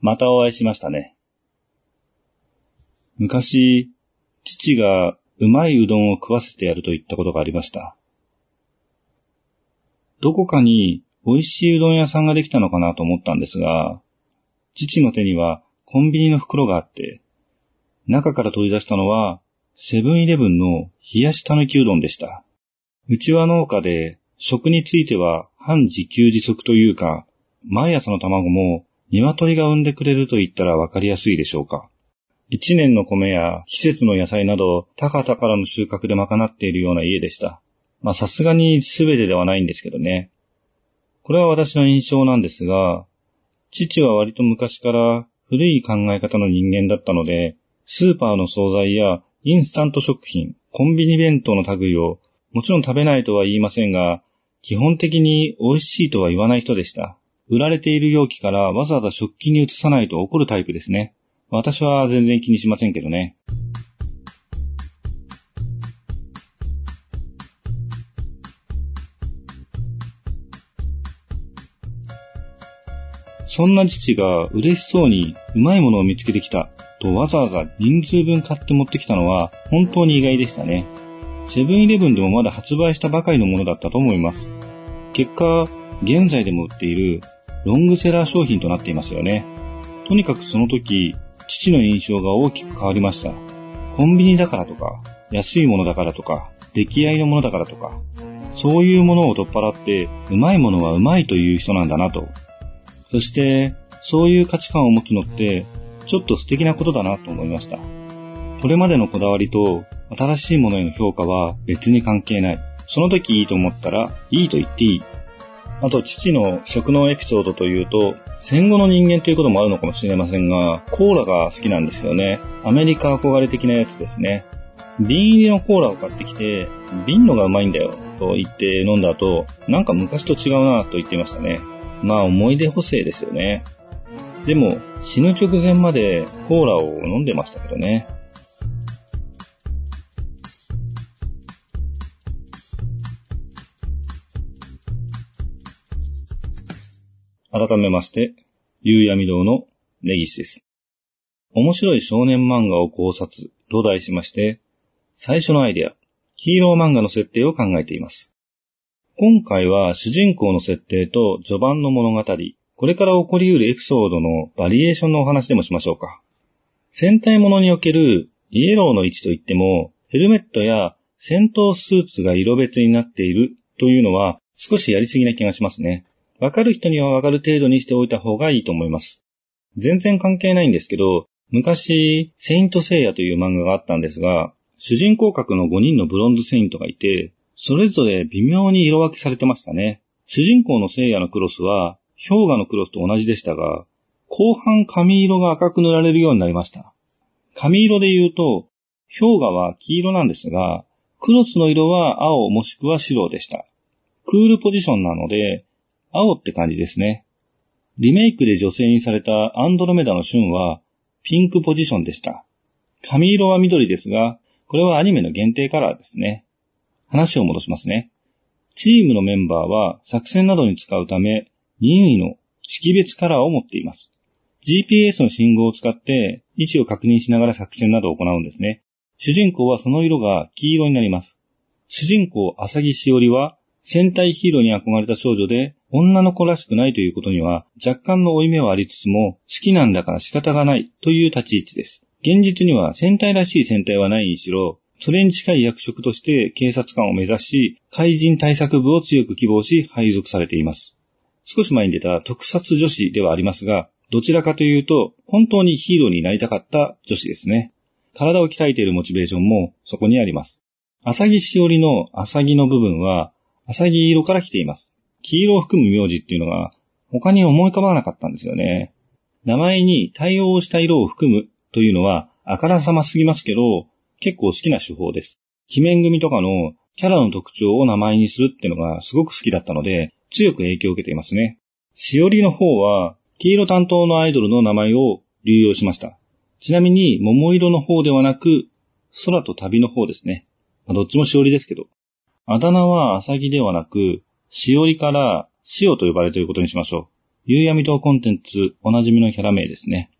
またお会いしましたね。昔、父がうまいうどんを食わせてやると言ったことがありました。どこかに美味しいうどん屋さんができたのかなと思ったんですが、父の手にはコンビニの袋があって、中から取り出したのはセブンイレブンの冷やしたぬきうどんでした。うちは農家で食については半自給自足というか、毎朝の卵も鶏が産んでくれると言ったらわかりやすいでしょうか。一年の米や季節の野菜など、高々からの収穫で賄っているような家でした。まあさすがに全てではないんですけどね。これは私の印象なんですが、父は割と昔から古い考え方の人間だったので、スーパーの惣菜やインスタント食品、コンビニ弁当の類をもちろん食べないとは言いませんが、基本的に美味しいとは言わない人でした。売られている容器からわざわざ食器に移さないと怒るタイプですね。私は全然気にしませんけどね。そんな父が嬉しそうにうまいものを見つけてきたとわざわざ人数分買って持ってきたのは本当に意外でしたね。セブンイレブンでもまだ発売したばかりのものだったと思います。結果、現在でも売っているロングセラー商品となっていますよね。とにかくその時、父の印象が大きく変わりました。コンビニだからとか、安いものだからとか、出来合いのものだからとか、そういうものを取っ払って、うまいものはうまいという人なんだなと。そして、そういう価値観を持つのって、ちょっと素敵なことだなと思いました。これまでのこだわりと、新しいものへの評価は別に関係ない。その時いいと思ったら、いいと言っていい。あと、父の食のエピソードというと、戦後の人間ということもあるのかもしれませんが、コーラが好きなんですよね。アメリカ憧れ的なやつですね。瓶入りのコーラを買ってきて、瓶のがうまいんだよ、と言って飲んだ後、なんか昔と違うな、と言っていましたね。まあ思い出補正ですよね。でも、死ぬ直前までコーラを飲んでましたけどね。改めまして、夕闇堂の根岸です。面白い少年漫画を考察と題しまして、最初のアイデア、ヒーロー漫画の設定を考えています。今回は主人公の設定と序盤の物語、これから起こり得るエピソードのバリエーションのお話でもしましょうか。戦隊ものにおけるイエローの位置といっても、ヘルメットや戦闘スーツが色別になっているというのは少しやりすぎな気がしますね。わかる人にはわかる程度にしておいた方がいいと思います。全然関係ないんですけど、昔、セイントセイヤという漫画があったんですが、主人公格の5人のブロンズセイントがいて、それぞれ微妙に色分けされてましたね。主人公のセイヤのクロスは、氷河のクロスと同じでしたが、後半髪色が赤く塗られるようになりました。髪色で言うと、氷河は黄色なんですが、クロスの色は青もしくは白でした。クールポジションなので、青って感じですね。リメイクで女性にされたアンドロメダの旬はピンクポジションでした。髪色は緑ですが、これはアニメの限定カラーですね。話を戻しますね。チームのメンバーは作戦などに使うため任意の識別カラーを持っています。GPS の信号を使って位置を確認しながら作戦などを行うんですね。主人公はその色が黄色になります。主人公、浅木しおりは戦隊ヒーローに憧れた少女で女の子らしくないということには若干の負い目はありつつも、好きなんだから仕方がないという立ち位置です。現実には戦隊らしい戦隊はないにしろ、それに近い役職として警察官を目指し、怪人対策部を強く希望し配属されています。少し前に出た特撮女子ではありますが、どちらかというと、本当にヒーローになりたかった女子ですね。体を鍛えているモチベーションもそこにあります。浅木しおりの浅木の部分は、浅木色から来ています。黄色を含む名字っていうのが他に思い浮かばなかったんですよね。名前に対応した色を含むというのはあからさますぎますけど、結構好きな手法です。鬼面組とかのキャラの特徴を名前にするっていうのがすごく好きだったので、強く影響を受けていますね。しおりの方は、黄色担当のアイドルの名前を流用しました。ちなみに、桃色の方ではなく、空と旅の方ですね。どっちもしおりですけど。あだ名はアサギではなく、しおりから塩と呼ばれていることにしましょう。夕闇島コンテンツおなじみのキャラ名ですね。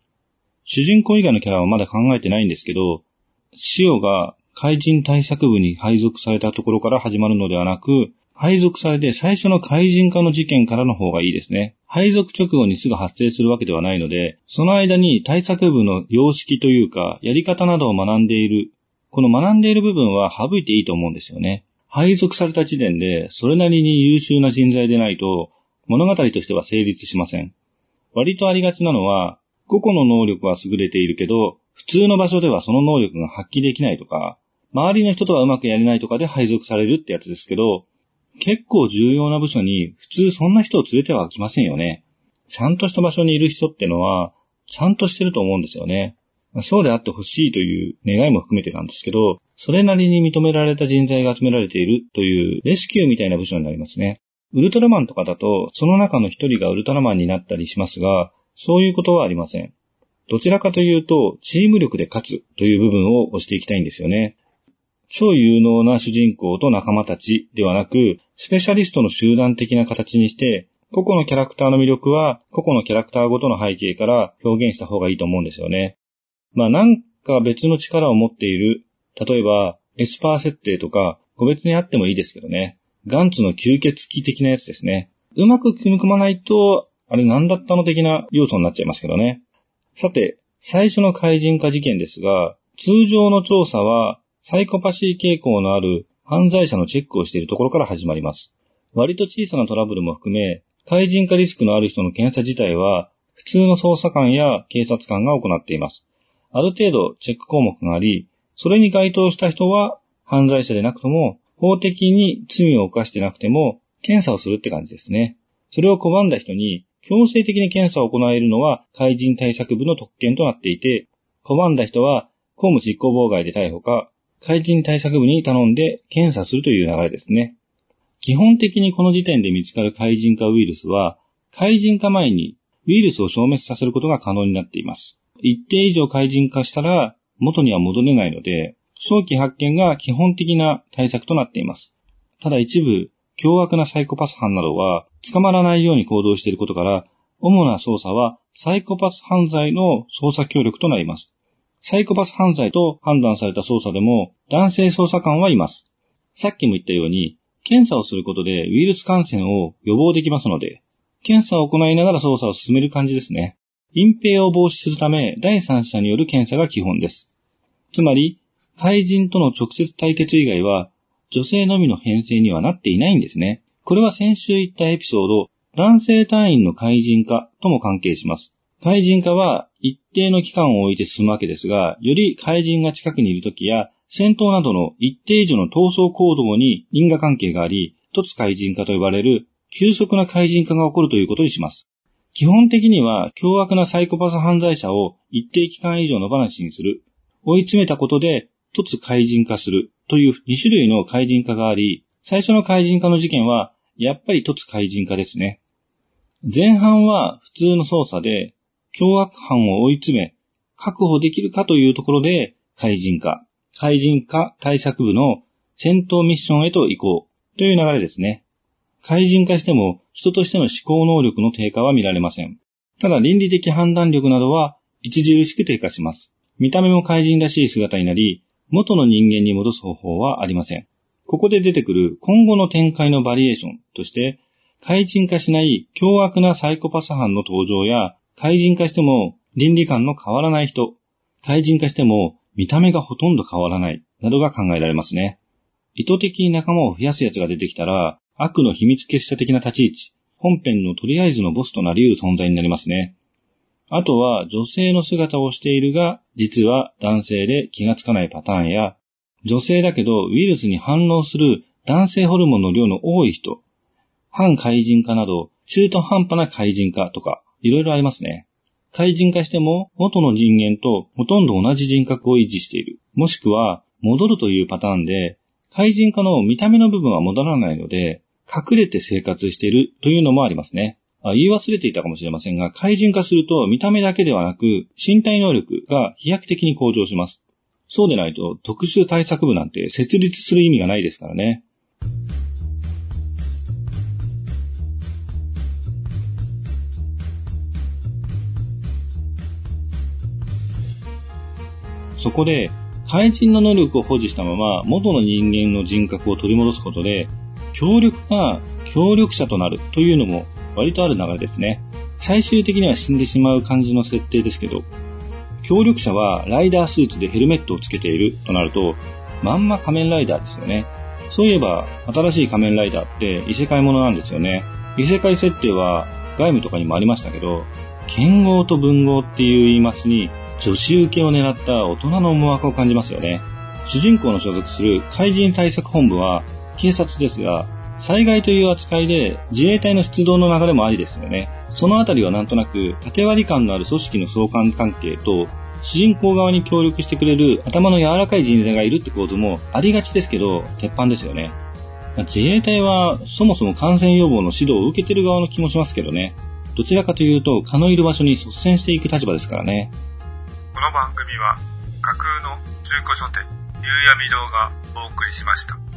主人公以外のキャラはまだ考えてないんですけど、塩が怪人対策部に配属されたところから始まるのではなく、配属されて最初の怪人化の事件からの方がいいですね。配属直後にすぐ発生するわけではないので、その間に対策部の様式というか、やり方などを学んでいる。この学んでいる部分は省いていいと思うんですよね。配属された時点で、それなりに優秀な人材でないと、物語としては成立しません。割とありがちなのは、個々の能力は優れているけど、普通の場所ではその能力が発揮できないとか、周りの人とはうまくやれないとかで配属されるってやつですけど、結構重要な部署に普通そんな人を連れては来ませんよね。ちゃんとした場所にいる人ってのは、ちゃんとしてると思うんですよね。そうであってほしいという願いも含めてなんですけど、それなりに認められた人材が集められているというレスキューみたいな部署になりますね。ウルトラマンとかだと、その中の一人がウルトラマンになったりしますが、そういうことはありません。どちらかというと、チーム力で勝つという部分を押していきたいんですよね。超有能な主人公と仲間たちではなく、スペシャリストの集団的な形にして、個々のキャラクターの魅力は、個々のキャラクターごとの背景から表現した方がいいと思うんですよね。まあなんか別の力を持っている、例えば、エスパー設定とか、個別にあってもいいですけどね。ガンツの吸血鬼的なやつですね。うまく組み込まないと、あれ何だったの的な要素になっちゃいますけどね。さて、最初の怪人化事件ですが、通常の調査は、サイコパシー傾向のある犯罪者のチェックをしているところから始まります。割と小さなトラブルも含め、対人化リスクのある人の検査自体は、普通の捜査官や警察官が行っています。ある程度チェック項目があり、それに該当した人は犯罪者でなくとも、法的に罪を犯してなくても、検査をするって感じですね。それを拒んだ人に、強制的に検査を行えるのは、怪人対策部の特権となっていて、拒んだ人は、公務執行妨害で逮捕か、怪人対策部に頼んで検査するという流れですね。基本的にこの時点で見つかる怪人化ウイルスは、怪人化前にウイルスを消滅させることが可能になっています。一定以上怪人化したら元には戻れないので、早期発見が基本的な対策となっています。ただ一部、凶悪なサイコパス犯などは捕まらないように行動していることから、主な捜査はサイコパス犯罪の捜査協力となります。サイコパス犯罪と判断された捜査でも男性捜査官はいます。さっきも言ったように、検査をすることでウイルス感染を予防できますので、検査を行いながら捜査を進める感じですね。隠蔽を防止するため、第三者による検査が基本です。つまり、怪人との直接対決以外は、女性のみの編成にはなっていないんですね。これは先週言ったエピソード、男性隊員の怪人化とも関係します。怪人化は一定の期間を置いて進むわけですが、より怪人が近くにいるときや、戦闘などの一定以上の闘争行動に因果関係があり、突怪人化と呼ばれる急速な怪人化が起こるということにします。基本的には凶悪なサイコパス犯罪者を一定期間以上の話にする。追い詰めたことで突怪人化するという2種類の怪人化があり、最初の怪人化の事件はやっぱり突怪人化ですね。前半は普通の捜査で凶悪犯を追い詰め確保できるかというところで怪人化。怪人化対策部の戦闘ミッションへと移行という流れですね。怪人化しても人としての思考能力の低下は見られません。ただ倫理的判断力などは著しく低下します。見た目も怪人らしい姿になり、元の人間に戻す方法はありません。ここで出てくる今後の展開のバリエーションとして、怪人化しない凶悪なサイコパス犯の登場や、怪人化しても倫理観の変わらない人、怪人化しても見た目がほとんど変わらない、などが考えられますね。意図的に仲間を増やす奴が出てきたら、悪の秘密結社的な立ち位置、本編のとりあえずのボスとなり得る存在になりますね。あとは、女性の姿をしているが、実は男性で気がつかないパターンや、女性だけどウイルスに反応する男性ホルモンの量の多い人、反怪人化など、中途半端な怪人化とか、いろいろありますね。怪人化しても元の人間とほとんど同じ人格を維持している。もしくは戻るというパターンで、怪人化の見た目の部分は戻らないので、隠れて生活しているというのもありますね。言い忘れていたかもしれませんが、怪人化すると見た目だけではなく、身体能力が飛躍的に向上します。そうでないと特殊対策部なんて設立する意味がないですからね。そこで、怪人の能力を保持したまま元の人間の人格を取り戻すことで、協力が協力者となるというのも割とある流れですね。最終的には死んでしまう感じの設定ですけど、協力者はライダースーツでヘルメットをつけているとなると、まんま仮面ライダーですよね。そういえば、新しい仮面ライダーって異世界ものなんですよね。異世界設定は外務とかにもありましたけど、剣豪と文豪っていう言い回しに女子受けを狙った大人の思惑を感じますよね。主人公の所属する怪人対策本部は警察ですが、災害という扱いで自衛隊の出動の流れもありですよね。そのあたりはなんとなく縦割り感のある組織の相関関係と主人公側に協力してくれる頭の柔らかい人材がいるって構図もありがちですけど、鉄板ですよね。ま自衛隊はそもそも感染予防の指導を受けてる側の気もしますけどね。どちらかというと、蚊のいる場所に率先していく立場ですからね。この番組は架空の中古書店、夕闇堂がお送りしました。